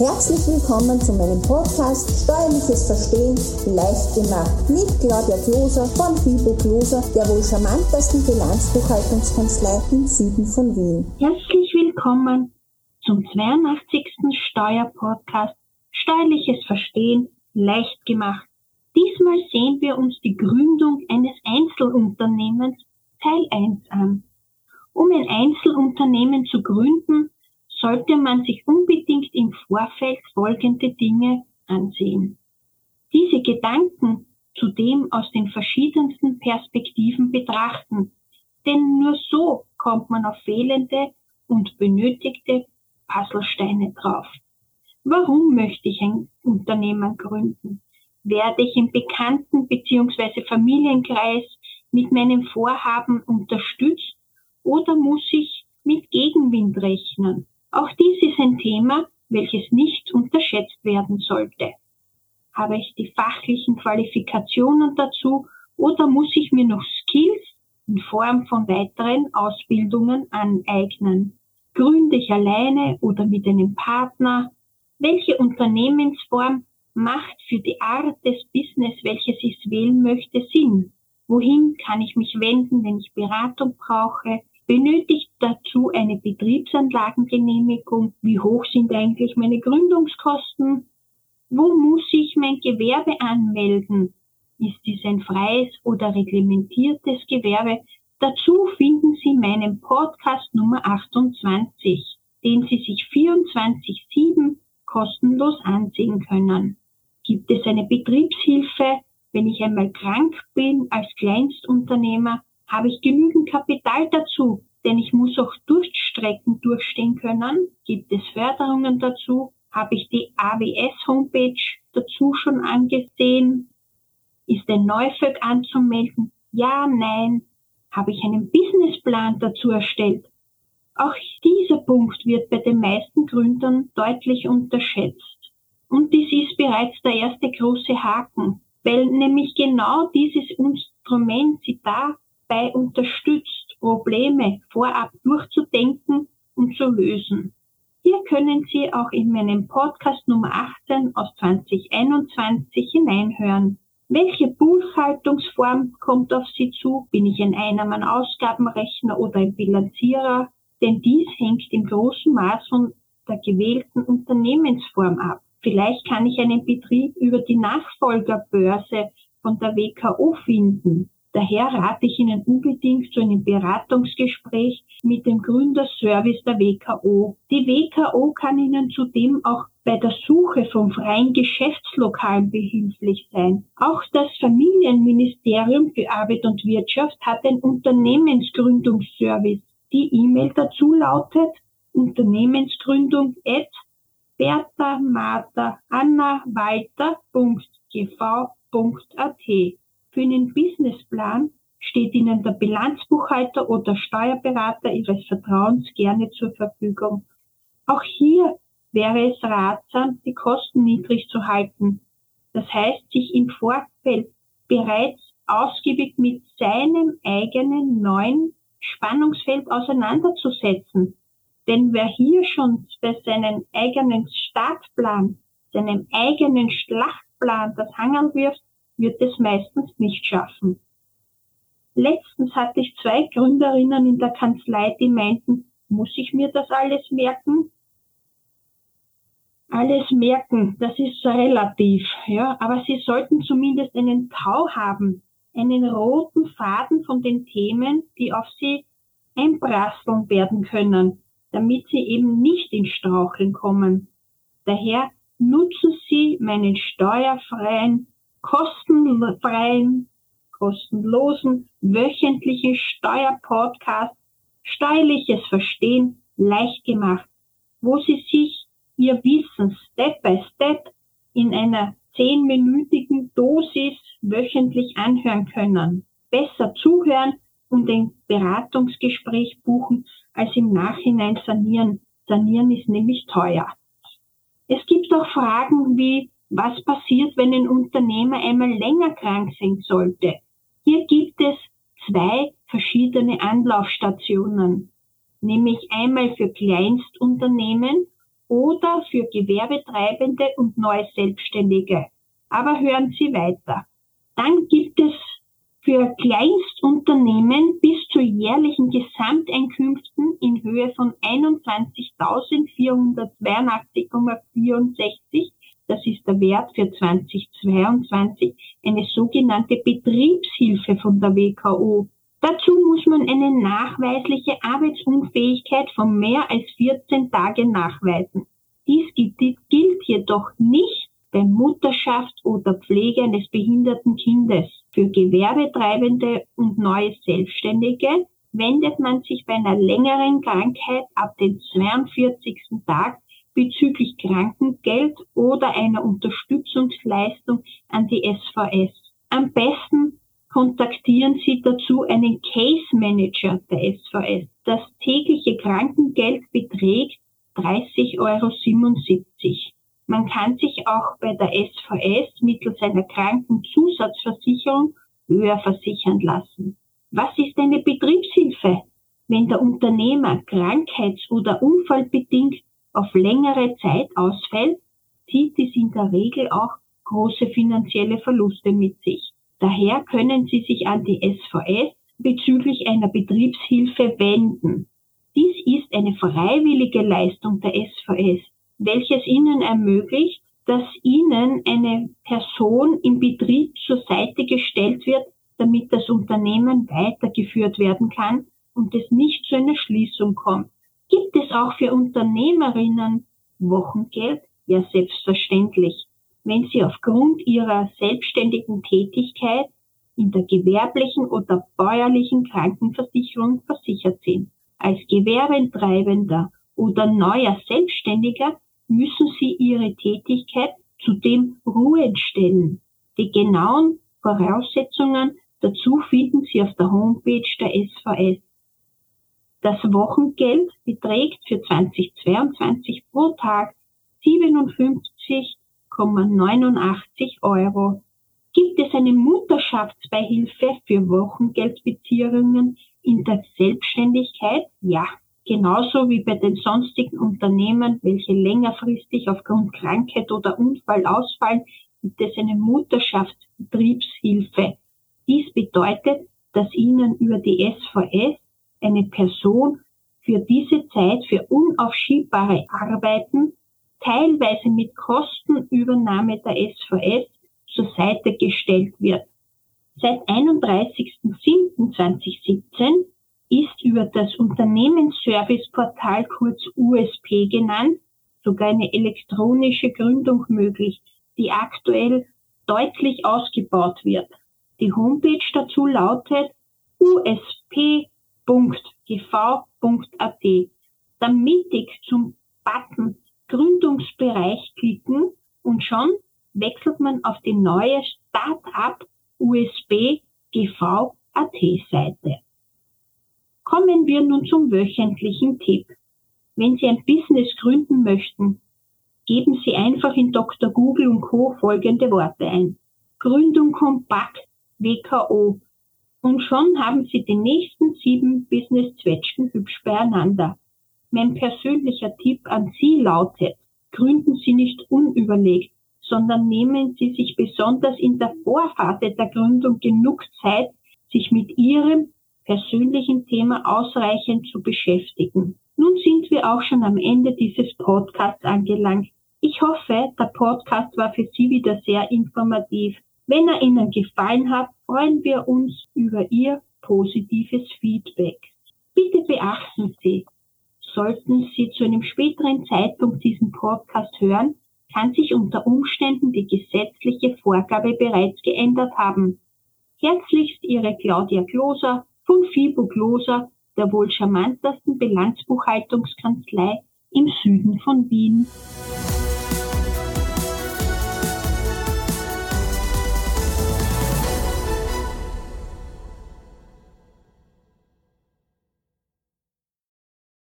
Herzlich willkommen zu meinem Podcast Steuerliches Verstehen leicht gemacht mit Claudia Kloser von Fibo Kloser, der wohl charmantesten Bilanzbuchhaltungskanzlei im Süden von Wien. Herzlich willkommen zum 82. Steuerpodcast Steuerliches Verstehen leicht gemacht. Diesmal sehen wir uns die Gründung eines Einzelunternehmens Teil 1 an. Um ein Einzelunternehmen zu gründen, sollte man sich unbedingt im Vorfeld folgende Dinge ansehen. Diese Gedanken zudem aus den verschiedensten Perspektiven betrachten, denn nur so kommt man auf fehlende und benötigte Puzzlesteine drauf. Warum möchte ich ein Unternehmen gründen? Werde ich im Bekannten- bzw. Familienkreis mit meinem Vorhaben unterstützt oder muss ich mit Gegenwind rechnen? Ein Thema, welches nicht unterschätzt werden sollte. Habe ich die fachlichen Qualifikationen dazu oder muss ich mir noch Skills in Form von weiteren Ausbildungen aneignen? Gründe ich alleine oder mit einem Partner? Welche Unternehmensform macht für die Art des Business, welches ich wählen möchte, Sinn? Wohin kann ich mich wenden, wenn ich Beratung brauche? Benötigt dazu eine Betriebsanlagengenehmigung. Wie hoch sind eigentlich meine Gründungskosten? Wo muss ich mein Gewerbe anmelden? Ist dies ein freies oder reglementiertes Gewerbe? Dazu finden Sie meinen Podcast Nummer 28, den Sie sich 24-7 kostenlos ansehen können. Gibt es eine Betriebshilfe? Wenn ich einmal krank bin als Kleinstunternehmer, habe ich genügend Kapital dazu? Denn ich muss auch Durchstrecken durchstehen können. Gibt es Förderungen dazu? Habe ich die AWS-Homepage dazu schon angesehen? Ist ein Neufög anzumelden? Ja, nein. Habe ich einen Businessplan dazu erstellt? Auch dieser Punkt wird bei den meisten Gründern deutlich unterschätzt. Und dies ist bereits der erste große Haken, weil nämlich genau dieses Instrument sie da dabei unterstützt, Probleme vorab durchzudenken und zu lösen. Hier können Sie auch in meinem Podcast Nummer 18 aus 2021 hineinhören. Welche Buchhaltungsform kommt auf Sie zu? Bin ich ein Einnahmenausgabenrechner oder ein Bilanzierer? Denn dies hängt im großen Maß von der gewählten Unternehmensform ab. Vielleicht kann ich einen Betrieb über die Nachfolgerbörse von der WKO finden. Daher rate ich Ihnen unbedingt zu einem Beratungsgespräch mit dem Gründerservice der WKO. Die WKO kann Ihnen zudem auch bei der Suche von freien Geschäftslokalen behilflich sein. Auch das Familienministerium für Arbeit und Wirtschaft hat ein Unternehmensgründungsservice. Die E-Mail dazu lautet Unternehmensgründung at Bertha Martha Anna. Für einen Businessplan steht Ihnen der Bilanzbuchhalter oder Steuerberater Ihres Vertrauens gerne zur Verfügung. Auch hier wäre es ratsam, die Kosten niedrig zu halten. Das heißt, sich im Vorfeld bereits ausgiebig mit seinem eigenen neuen Spannungsfeld auseinanderzusetzen. Denn wer hier schon bei seinem eigenen Startplan, seinem eigenen Schlachtplan das Hangeln wirft, wird es meistens nicht schaffen. Letztens hatte ich zwei Gründerinnen in der Kanzlei, die meinten, muss ich mir das alles merken? Alles merken, das ist relativ, ja, aber Sie sollten zumindest einen Tau haben, einen roten Faden von den Themen, die auf Sie einprasseln werden können, damit Sie eben nicht ins Straucheln kommen. Daher nutzen Sie meinen steuerfreien kostenfreien, kostenlosen, wöchentlichen Steuerpodcast Steuerliches Verstehen leicht gemacht, wo Sie sich Ihr Wissen Step by Step in einer zehnminütigen Dosis wöchentlich anhören können. Besser zuhören und ein Beratungsgespräch buchen, als im Nachhinein sanieren. Sanieren ist nämlich teuer. Es gibt auch Fragen wie, was passiert, wenn ein Unternehmer einmal länger krank sein sollte. Hier gibt es zwei verschiedene Anlaufstationen, nämlich einmal für Kleinstunternehmen oder für Gewerbetreibende und neue Selbstständige. Aber hören Sie weiter. Dann gibt es für Kleinstunternehmen bis zu jährlichen Gesamteinkünften in Höhe von 21.482,64, das ist der Wert für 2022, eine sogenannte Betriebshilfe von der WKO. Dazu muss man eine nachweisliche Arbeitsunfähigkeit von mehr als 14 Tagen nachweisen. Dies gilt jedoch nicht bei Mutterschaft oder Pflege eines behinderten Kindes. Für Gewerbetreibende und neue Selbstständige wendet man sich bei einer längeren Krankheit ab dem 42. Tag bezüglich Krankengeld oder einer Unterstützungsleistung an die SVS. Am besten kontaktieren Sie dazu einen Case Manager der SVS. Das tägliche Krankengeld beträgt 30,77 Euro. Man kann sich auch bei der SVS mittels einer Krankenzusatzversicherung höher versichern lassen. Was ist eine Betriebshilfe? Wenn der Unternehmer krankheits- oder unfallbedingt auf längere Zeit ausfällt, zieht dies in der Regel auch große finanzielle Verluste mit sich. Daher können Sie sich an die SVS bezüglich einer Betriebshilfe wenden. Dies ist eine freiwillige Leistung der SVS, welches Ihnen ermöglicht, dass Ihnen eine Person im Betrieb zur Seite gestellt wird, damit das Unternehmen weitergeführt werden kann und es nicht zu einer Schließung kommt. Gibt es auch für Unternehmerinnen Wochengeld? Ja, selbstverständlich wenn sie aufgrund ihrer selbstständigen Tätigkeit in der gewerblichen oder bäuerlichen Krankenversicherung versichert sind. Als Gewerbetreibender oder neuer Selbstständiger müssen sie ihre Tätigkeit zudem ruhen stellen. Die genauen Voraussetzungen dazu finden Sie auf der Homepage der SVS. Das Wochengeld beträgt für 2022 pro Tag 57 1,89 Euro. Gibt es eine Mutterschaftsbeihilfe für Wochengeldbeziehungen in der Selbstständigkeit? Ja. Genauso wie bei den sonstigen Unternehmen, welche längerfristig aufgrund Krankheit oder Unfall ausfallen, gibt es eine Mutterschaftsbetriebshilfe. Dies bedeutet, dass Ihnen über die SVS eine Person für diese Zeit für unaufschiebbare Arbeiten teilweise mit Kostenübernahme der SVS zur Seite gestellt wird. Seit 31.07.2017 ist über das Unternehmensserviceportal kurz USP genannt sogar eine elektronische Gründung möglich, die aktuell deutlich ausgebaut wird. Die Homepage dazu lautet usp.gv.at. Damit ich zum Button Gründungsbereich klicken und schon wechselt man auf die neue Startup USB GV AT Seite. Kommen wir nun zum wöchentlichen Tipp. Wenn Sie ein Business gründen möchten, geben Sie einfach in Dr. Google und Co. folgende Worte ein. Gründung kompakt WKO. Und schon haben Sie die nächsten sieben Business-Zwetschgen hübsch beieinander. Mein persönlicher Tipp an Sie lautet, gründen Sie nicht unüberlegt, sondern nehmen Sie sich besonders in der Vorphase der Gründung genug Zeit, sich mit Ihrem persönlichen Thema ausreichend zu beschäftigen. Nun sind wir auch schon am Ende dieses Podcasts angelangt. Ich hoffe, der Podcast war für Sie wieder sehr informativ. Wenn er Ihnen gefallen hat, freuen wir uns über Ihr positives Feedback. Bitte beachten Sie, Sollten Sie zu einem späteren Zeitpunkt diesen Podcast hören, kann sich unter Umständen die gesetzliche Vorgabe bereits geändert haben. Herzlichst Ihre Claudia Kloser von FIBO Kloser, der wohl charmantesten Bilanzbuchhaltungskanzlei im Süden von Wien.